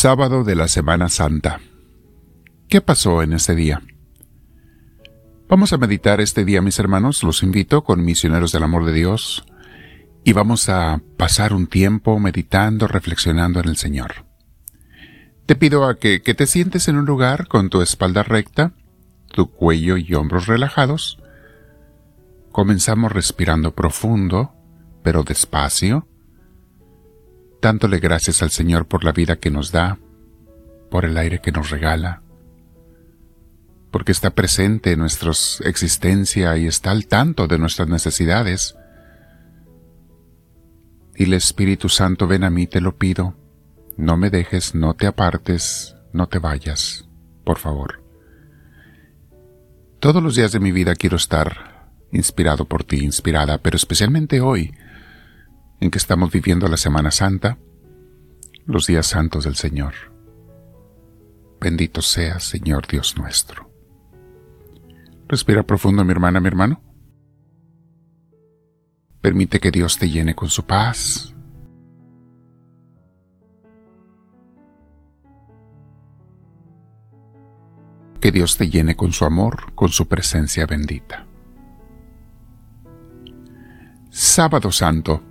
Sábado de la Semana Santa. ¿Qué pasó en ese día? Vamos a meditar este día, mis hermanos, los invito con misioneros del amor de Dios, y vamos a pasar un tiempo meditando, reflexionando en el Señor. Te pido a que, que te sientes en un lugar con tu espalda recta, tu cuello y hombros relajados. Comenzamos respirando profundo, pero despacio Dándole gracias al Señor por la vida que nos da, por el aire que nos regala, porque está presente en nuestra existencia y está al tanto de nuestras necesidades. Y el Espíritu Santo, ven a mí, te lo pido. No me dejes, no te apartes, no te vayas, por favor. Todos los días de mi vida quiero estar inspirado por ti, inspirada, pero especialmente hoy, en que estamos viviendo la Semana Santa, los días santos del Señor. Bendito sea, Señor Dios nuestro. Respira profundo, mi hermana, mi hermano. Permite que Dios te llene con su paz. Que Dios te llene con su amor, con su presencia bendita. Sábado Santo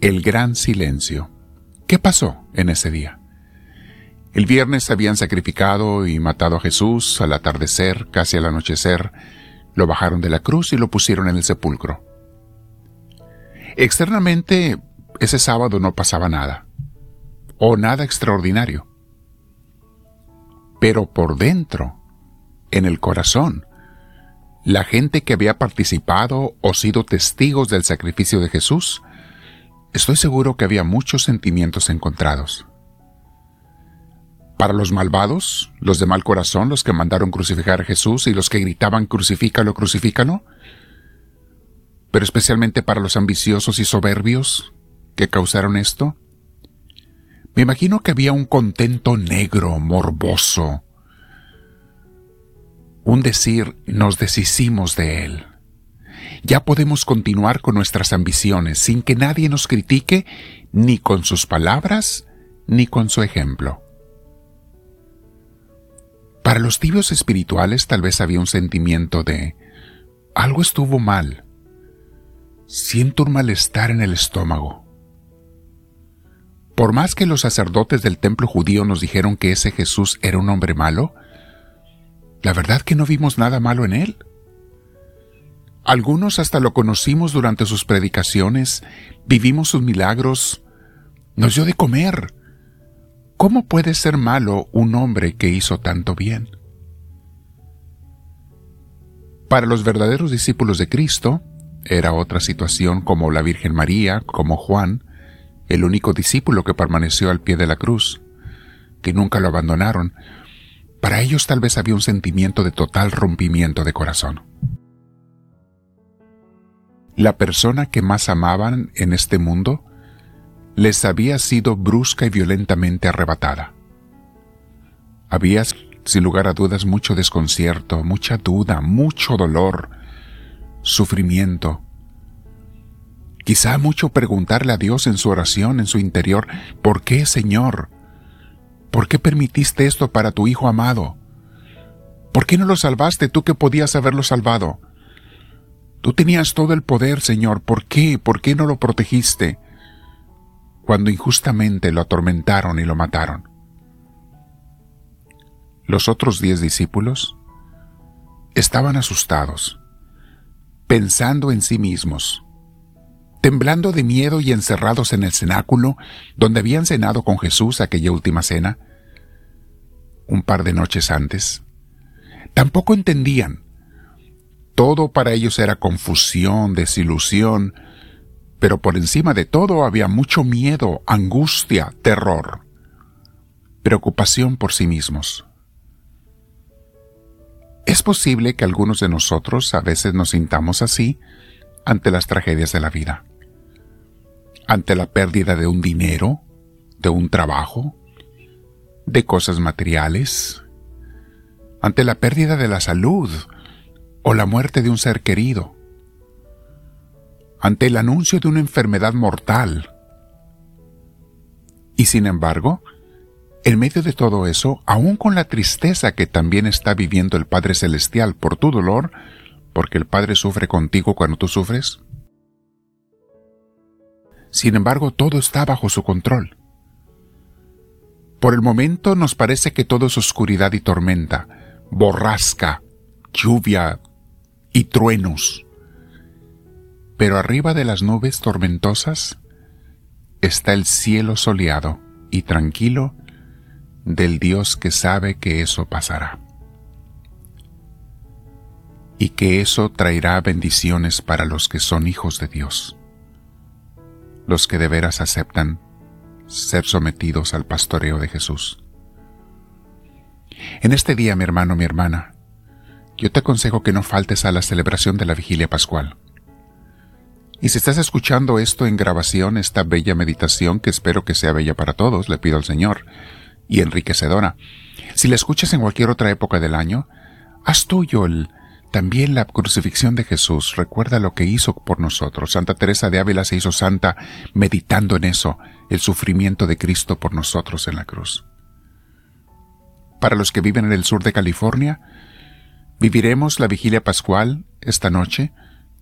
el gran silencio. ¿Qué pasó en ese día? El viernes habían sacrificado y matado a Jesús al atardecer, casi al anochecer, lo bajaron de la cruz y lo pusieron en el sepulcro. Externamente, ese sábado no pasaba nada, o nada extraordinario. Pero por dentro, en el corazón, la gente que había participado o sido testigos del sacrificio de Jesús estoy seguro que había muchos sentimientos encontrados. Para los malvados, los de mal corazón, los que mandaron crucificar a Jesús y los que gritaban crucifícalo, crucifícalo, pero especialmente para los ambiciosos y soberbios que causaron esto, me imagino que había un contento negro, morboso, un decir nos deshicimos de él ya podemos continuar con nuestras ambiciones sin que nadie nos critique ni con sus palabras ni con su ejemplo. Para los tibios espirituales tal vez había un sentimiento de algo estuvo mal. Siento un malestar en el estómago. Por más que los sacerdotes del templo judío nos dijeron que ese Jesús era un hombre malo, la verdad que no vimos nada malo en él. Algunos hasta lo conocimos durante sus predicaciones, vivimos sus milagros, nos dio de comer. ¿Cómo puede ser malo un hombre que hizo tanto bien? Para los verdaderos discípulos de Cristo, era otra situación como la Virgen María, como Juan, el único discípulo que permaneció al pie de la cruz, que nunca lo abandonaron. Para ellos tal vez había un sentimiento de total rompimiento de corazón la persona que más amaban en este mundo les había sido brusca y violentamente arrebatada. Había, sin lugar a dudas, mucho desconcierto, mucha duda, mucho dolor, sufrimiento. Quizá mucho preguntarle a Dios en su oración, en su interior, ¿por qué, Señor? ¿Por qué permitiste esto para tu Hijo amado? ¿Por qué no lo salvaste tú que podías haberlo salvado? Tú tenías todo el poder, Señor. ¿Por qué? ¿Por qué no lo protegiste? Cuando injustamente lo atormentaron y lo mataron. Los otros diez discípulos estaban asustados, pensando en sí mismos, temblando de miedo y encerrados en el cenáculo donde habían cenado con Jesús aquella última cena, un par de noches antes. Tampoco entendían todo para ellos era confusión, desilusión, pero por encima de todo había mucho miedo, angustia, terror, preocupación por sí mismos. Es posible que algunos de nosotros a veces nos sintamos así ante las tragedias de la vida, ante la pérdida de un dinero, de un trabajo, de cosas materiales, ante la pérdida de la salud, o la muerte de un ser querido, ante el anuncio de una enfermedad mortal. Y sin embargo, En medio de todo eso, aún con la tristeza que también está viviendo el Padre Celestial por tu dolor, porque el Padre sufre contigo cuando tú sufres, sin embargo, todo está bajo su control. Por el momento nos parece que todo es oscuridad y tormenta, borrasca, lluvia y truenos. Pero arriba de las nubes tormentosas está el cielo soleado y tranquilo del Dios que sabe que eso pasará. Y que eso traerá bendiciones para los que son hijos de Dios, los que de veras aceptan ser sometidos al pastoreo de Jesús. En este día, mi hermano, mi hermana, yo te aconsejo que no faltes a la celebración de la vigilia pascual. Y si estás escuchando esto en grabación, esta bella meditación, que espero que sea bella para todos, le pido al Señor, y enriquecedora, si la escuchas en cualquier otra época del año, haz tuyo el, también la crucifixión de Jesús. Recuerda lo que hizo por nosotros. Santa Teresa de Ávila se hizo santa meditando en eso, el sufrimiento de Cristo por nosotros en la cruz. Para los que viven en el sur de California, viviremos la vigilia pascual esta noche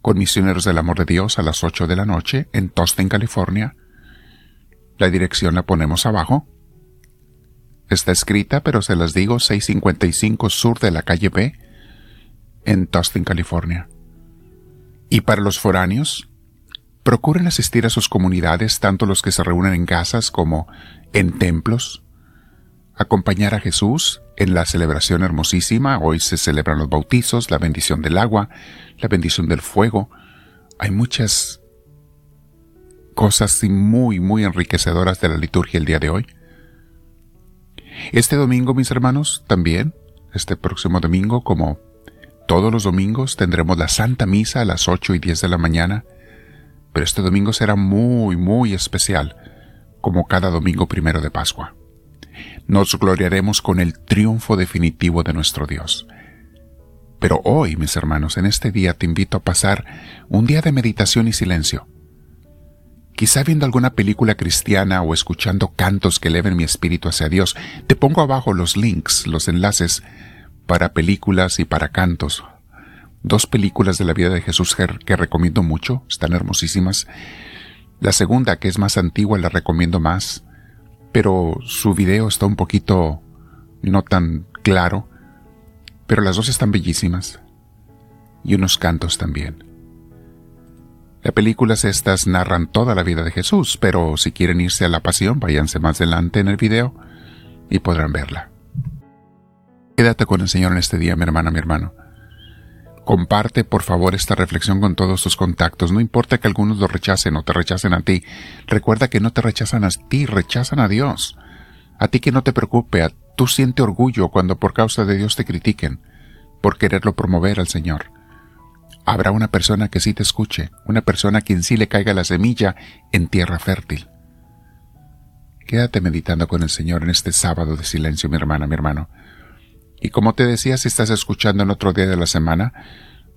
con Misioneros del Amor de Dios a las 8 de la noche en Tostin, California. La dirección la ponemos abajo. Está escrita, pero se las digo, 655 sur de la calle B, en Tustin, California. Y para los foráneos, procuren asistir a sus comunidades, tanto los que se reúnen en casas como en templos, acompañar a Jesús en la celebración hermosísima. Hoy se celebran los bautizos, la bendición del agua, la bendición del fuego. Hay muchas cosas muy, muy enriquecedoras de la liturgia el día de hoy. Este domingo, mis hermanos, también, este próximo domingo, como todos los domingos, tendremos la Santa Misa a las 8 y 10 de la mañana pero este domingo será muy, muy especial, como cada domingo primero de Pascua. Nos gloriaremos con el triunfo definitivo de nuestro Dios. Pero hoy, mis hermanos, en este día te invito a pasar un día de meditación y silencio. Quizá viendo alguna película cristiana o escuchando cantos que eleven mi espíritu hacia Dios, te pongo abajo los links, los enlaces para películas y para cantos dos películas de la vida de Jesús que recomiendo mucho, están hermosísimas. La segunda, que es más antigua, la recomiendo más, pero su video está un poquito no tan claro, pero las dos están bellísimas. Y unos cantos también. Las películas estas narran toda la vida de Jesús, pero si quieren irse a la pasión, váyanse más adelante en el video y podrán verla. Quédate con el Señor en este día, mi hermana, mi hermano. Comparte por favor esta reflexión con todos tus contactos. No importa que algunos lo rechacen o te rechacen a ti. Recuerda que no te rechazan a ti, rechazan a Dios. A ti que no te preocupe, tú siente orgullo cuando por causa de Dios te critiquen, por quererlo promover al Señor. Habrá una persona que sí te escuche, una persona a quien sí le caiga la semilla en tierra fértil. Quédate meditando con el Señor en este sábado de silencio, mi hermana, mi hermano. Y como te decía, si estás escuchando en otro día de la semana,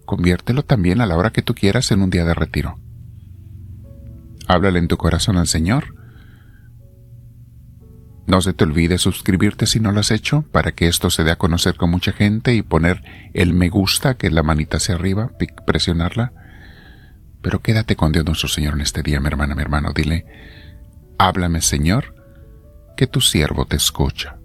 conviértelo también a la hora que tú quieras en un día de retiro. Háblale en tu corazón al Señor. No se te olvide suscribirte si no lo has hecho, para que esto se dé a conocer con mucha gente y poner el me gusta, que la manita hacia arriba, presionarla. Pero quédate con Dios nuestro Señor en este día, mi hermana, mi hermano. Dile, háblame Señor, que tu siervo te escucha.